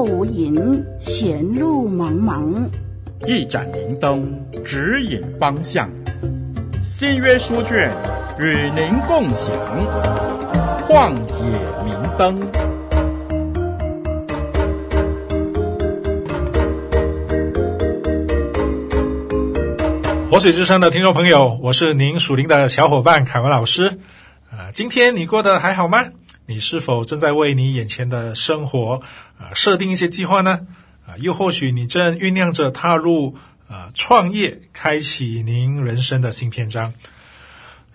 后无影，前路茫茫。一盏明灯，指引方向。新约书卷与您共享。旷野明灯。活水之声的听众朋友，我是您属灵的小伙伴凯文老师。啊，今天你过得还好吗？你是否正在为你眼前的生活啊设定一些计划呢？啊，又或许你正酝酿着踏入啊创业，开启您人生的新篇章；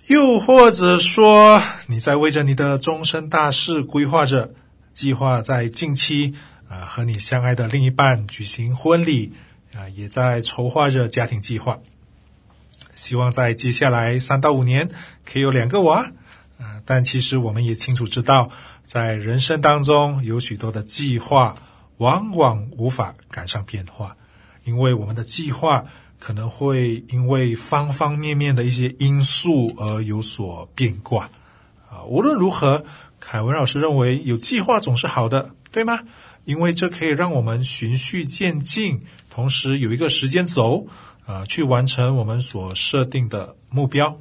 又或者说你在为着你的终身大事规划着，计划在近期啊和你相爱的另一半举行婚礼啊，也在筹划着家庭计划，希望在接下来三到五年可以有两个娃。啊，但其实我们也清楚知道，在人生当中有许多的计划，往往无法赶上变化，因为我们的计划可能会因为方方面面的一些因素而有所变卦。啊，无论如何，凯文老师认为有计划总是好的，对吗？因为这可以让我们循序渐进，同时有一个时间轴，啊，去完成我们所设定的目标。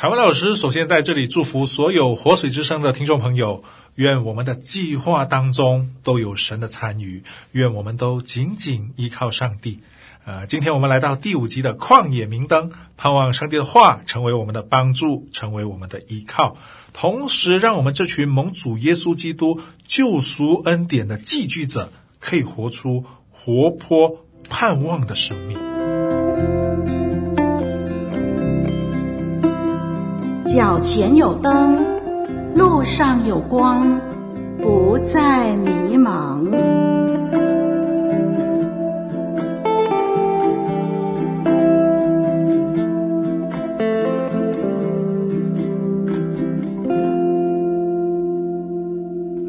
凯文老师首先在这里祝福所有活水之声的听众朋友，愿我们的计划当中都有神的参与，愿我们都紧紧依靠上帝。呃，今天我们来到第五集的旷野明灯，盼望上帝的话成为我们的帮助，成为我们的依靠，同时让我们这群蒙主耶稣基督救赎恩典的寄居者，可以活出活泼盼望的生命。脚前有灯，路上有光，不再迷茫。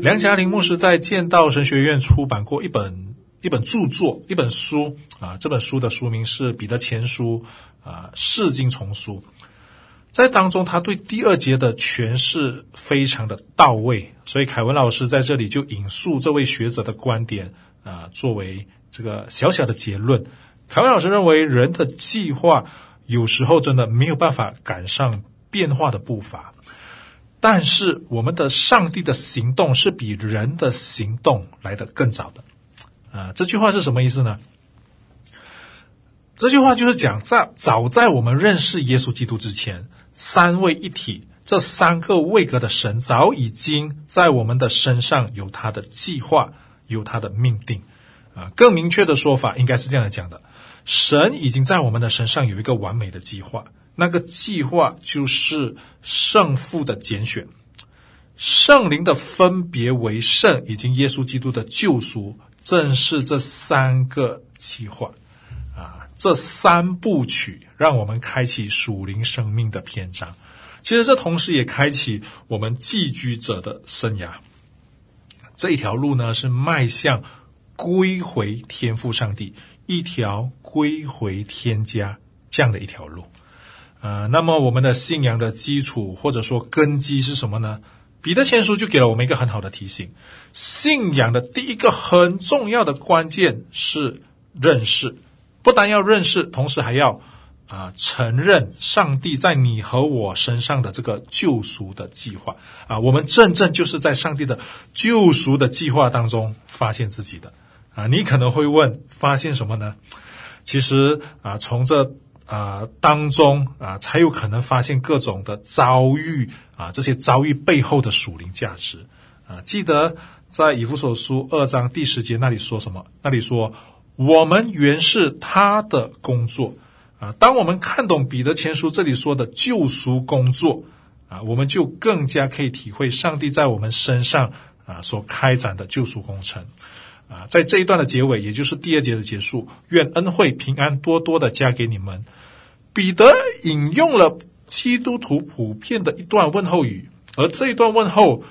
梁家林牧师在剑道神学院出版过一本一本著作，一本书啊，这本书的书名是《彼得前书》啊，释经丛书。在当中，他对第二节的诠释非常的到位，所以凯文老师在这里就引述这位学者的观点啊，作为这个小小的结论。凯文老师认为，人的计划有时候真的没有办法赶上变化的步伐，但是我们的上帝的行动是比人的行动来得更早的。啊，这句话是什么意思呢？这句话就是讲，在早在我们认识耶稣基督之前。三位一体，这三个位格的神早已经在我们的身上有他的计划，有他的命定。啊，更明确的说法应该是这样来讲的：神已经在我们的身上有一个完美的计划，那个计划就是圣父的拣选，圣灵的分别为圣，以及耶稣基督的救赎，正是这三个计划。啊这三部曲让我们开启属灵生命的篇章，其实这同时也开启我们寄居者的生涯。这一条路呢，是迈向归回天父上帝，一条归回天家这样的一条路。呃，那么我们的信仰的基础或者说根基是什么呢？彼得前书就给了我们一个很好的提醒：信仰的第一个很重要的关键是认识。不但要认识，同时还要啊、承认上帝在你和我身上的这个救赎的计划啊，我们真正就是在上帝的救赎的计划当中发现自己的啊。你可能会问，发现什么呢？其实啊，从这啊当中啊，才有可能发现各种的遭遇啊，这些遭遇背后的属灵价值啊。记得在以弗所书二章第十节那里说什么？那里说。我们原是他的工作啊！当我们看懂彼得前书这里说的救赎工作啊，我们就更加可以体会上帝在我们身上啊所开展的救赎工程啊。在这一段的结尾，也就是第二节的结束，愿恩惠平安多多的加给你们。彼得引用了基督徒普遍的一段问候语，而这一段问候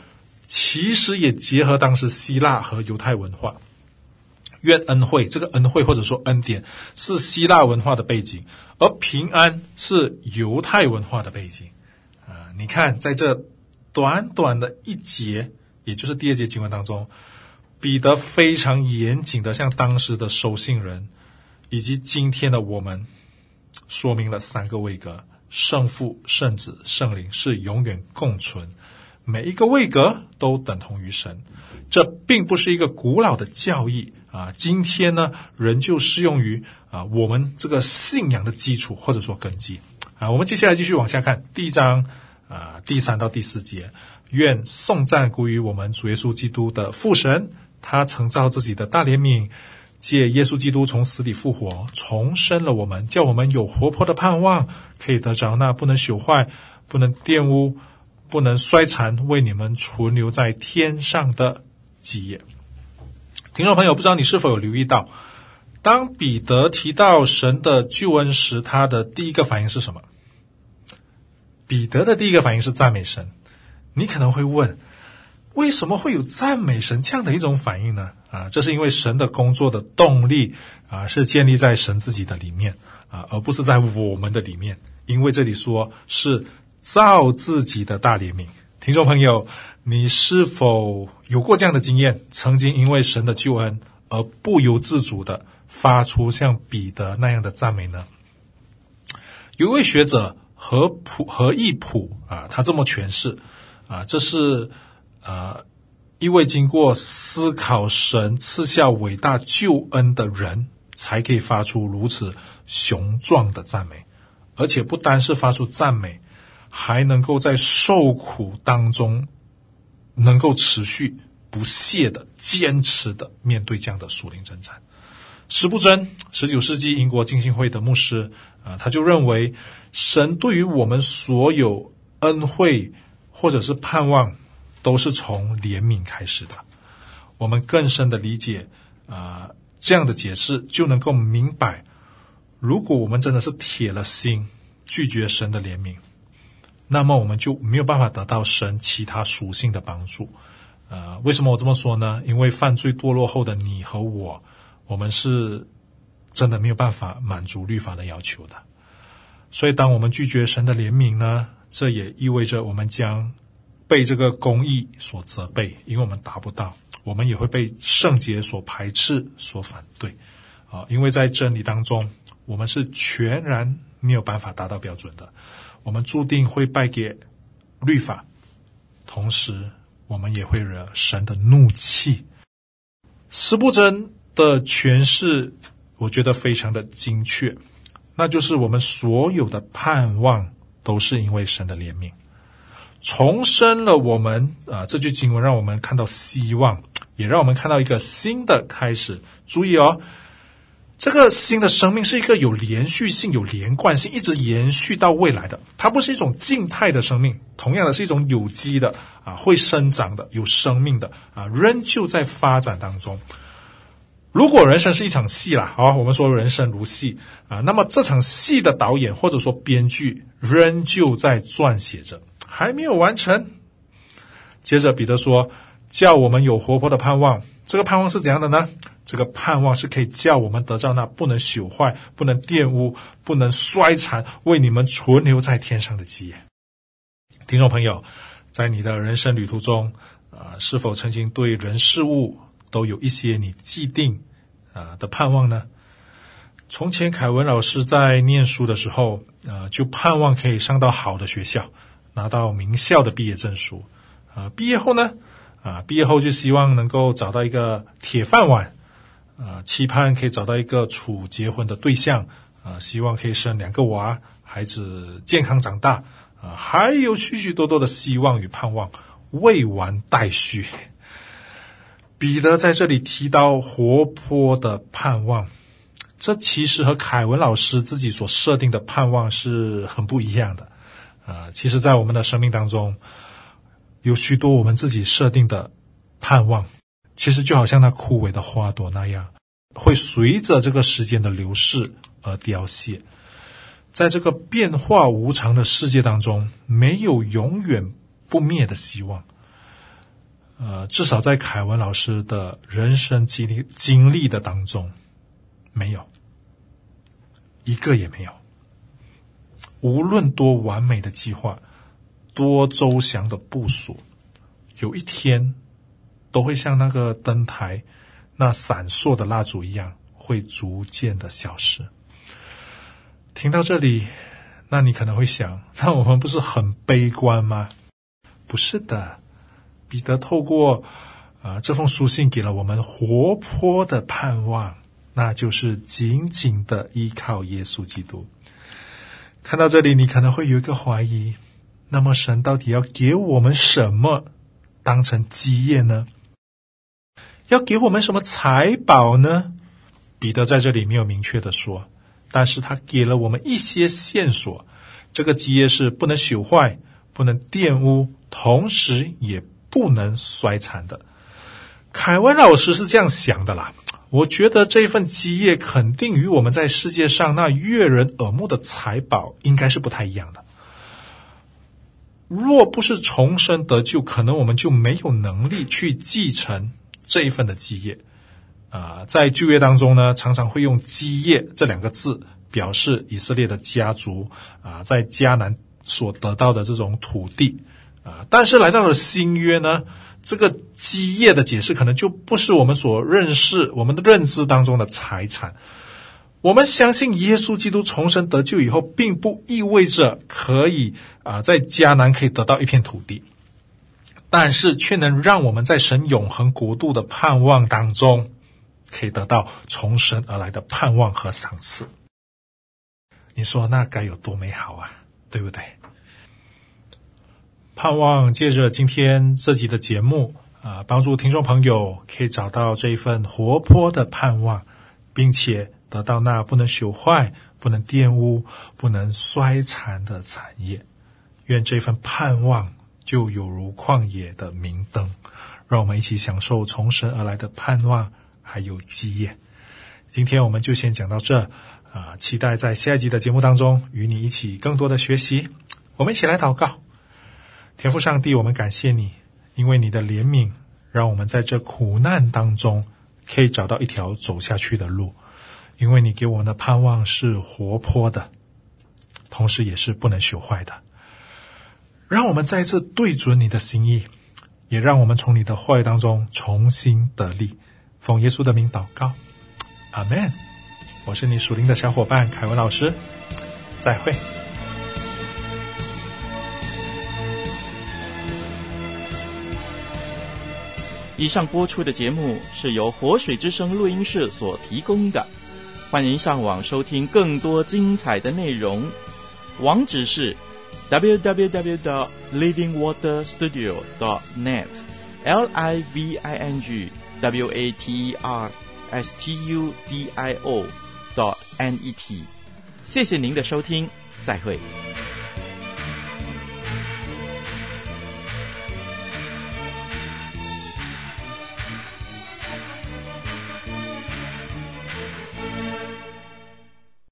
其实也结合当时希腊和犹太文化。愿恩惠，这个恩惠或者说恩典是希腊文化的背景，而平安是犹太文化的背景。啊，你看，在这短短的一节，也就是第二节经文当中，彼得非常严谨的向当时的收信人以及今天的我们说明了三个位格：圣父、圣子、圣灵是永远共存，每一个位格都等同于神。这并不是一个古老的教义啊，今天呢仍旧适用于啊我们这个信仰的基础或者说根基啊。我们接下来继续往下看第一章啊第三到第四节，愿颂赞归于我们主耶稣基督的父神。他曾造自己的大怜悯，借耶稣基督从死里复活，重生了我们，叫我们有活泼的盼望，可以得着那不能朽坏、不能玷污、不能衰残，为你们存留在天上的基业。听众朋友，不知道你是否有留意到，当彼得提到神的救恩时，他的第一个反应是什么？彼得的第一个反应是赞美神。你可能会问，为什么会有赞美神这样的一种反应呢？啊，这是因为神的工作的动力啊，是建立在神自己的里面啊，而不是在我们的里面。因为这里说是造自己的大怜悯。听众朋友，你是否有过这样的经验？曾经因为神的救恩而不由自主的发出像彼得那样的赞美呢？有一位学者何普何义普啊，他这么诠释啊，这是。啊，一位经过思考神赐下伟大救恩的人，才可以发出如此雄壮的赞美，而且不单是发出赞美，还能够在受苦当中能够持续不懈的坚持的面对这样的属灵征战。司布真，十九世纪英国浸信会的牧师啊，他就认为神对于我们所有恩惠或者是盼望。都是从怜悯开始的。我们更深的理解啊、这样的解释就能够明白，如果我们真的是铁了心拒绝神的怜悯，那么我们就没有办法得到神其他属性的帮助。呃，为什么我这么说呢？因为犯罪堕落后的你和我，我们是真的没有办法满足律法的要求的。所以，当我们拒绝神的怜悯呢，这也意味着我们将。被这个公义所责备，因为我们达不到，我们也会被圣洁所排斥、所反对，啊，因为在真理当中，我们是全然没有办法达到标准的，我们注定会败给律法，同时我们也会惹神的怒气。司布真的诠释，我觉得非常的精确，那就是我们所有的盼望都是因为神的怜悯。重生了我们啊！这句经文让我们看到希望，也让我们看到一个新的开始。注意哦，这个新的生命是一个有连续性、有连贯性，一直延续到未来的。它不是一种静态的生命，同样的是一种有机的啊，会生长的、有生命的啊，仍旧在发展当中。如果人生是一场戏啦，好，我们说人生如戏啊，那么这场戏的导演或者说编剧仍旧在撰写着。还没有完成。接着彼得说：“叫我们有活泼的盼望。这个盼望是怎样的呢？这个盼望是可以叫我们得到那不能朽坏、不能玷污、不能衰残，为你们存留在天上的基业。”听众朋友，在你的人生旅途中，啊、是否曾经对人事物都有一些你既定啊、的盼望呢？从前凯文老师在念书的时候，啊、就盼望可以上到好的学校。拿到名校的毕业证书，啊，毕业后呢，啊，毕业后就希望能够找到一个铁饭碗，啊，期盼可以找到一个处结婚的对象，啊，希望可以生两个娃，孩子健康长大，啊，还有许许多多的希望与盼望未完待续。彼得在这里提到活泼的盼望，这其实和凯文老师自己所设定的盼望是很不一样的。啊，其实，在我们的生命当中，有许多我们自己设定的盼望，其实就好像那枯萎的花朵那样，会随着这个时间的流逝而凋谢。在这个变化无常的世界当中，没有永远不灭的希望。呃，至少在凯文老师的人生经历经历的当中，没有一个也没有。无论多完美的计划，多周详的部署，有一天都会像那个灯台那闪烁的蜡烛一样，会逐渐的消失。听到这里，那你可能会想，那我们不是很悲观吗？不是的，彼得透过啊、这封书信给了我们活泼的盼望，那就是紧紧的依靠耶稣基督。看到这里，你可能会有一个怀疑：那么神到底要给我们什么当成基业呢？要给我们什么财宝呢？彼得在这里没有明确的说，但是他给了我们一些线索。这个基业是不能朽坏、不能玷污，同时也不能衰残的。凯文老师是这样想的啦。我觉得这份基业肯定与我们在世界上那悦人耳目的财宝应该是不太一样的。若不是重生得救，可能我们就没有能力去继承这一份的基业。啊、在旧约当中呢，常常会用“基业”这两个字表示以色列的家族啊、在迦南所得到的这种土地啊、但是来到了新约呢，这个基业的解释可能就不是我们所认识、我们的认知当中的财产。我们相信耶稣基督重生得救以后，并不意味着可以啊、在迦南可以得到一片土地，但是却能让我们在神永恒国度的盼望当中，可以得到从神而来的盼望和赏赐。你说那该有多美好啊，对不对？盼望借着今天这集的节目啊，帮助听众朋友可以找到这一份活泼的盼望，并且得到那不能朽坏、不能玷污、不能衰残的产业。愿这份盼望就有如旷野的明灯，让我们一起享受从神而来的盼望，还有基业。今天我们就先讲到这啊，期待在下一集的节目当中与你一起更多的学习。我们一起来祷告。天父上帝，我们感谢你，因为你的怜悯，让我们在这苦难当中可以找到一条走下去的路。因为你给我们的盼望是活泼的，同时也是不能朽坏的。让我们再次对准你的心意，也让我们从你的话语当中重新得力。奉耶稣的名祷告，阿门。我是你属灵的小伙伴凯文老师，再会。以上播出的节目是由活水之声录音室所提供的，欢迎上网收听更多精彩的内容。网址是 www.livingwaterstudio.net，l i v i n g w a t e r s t u d i o.net。谢谢您的收听，再会。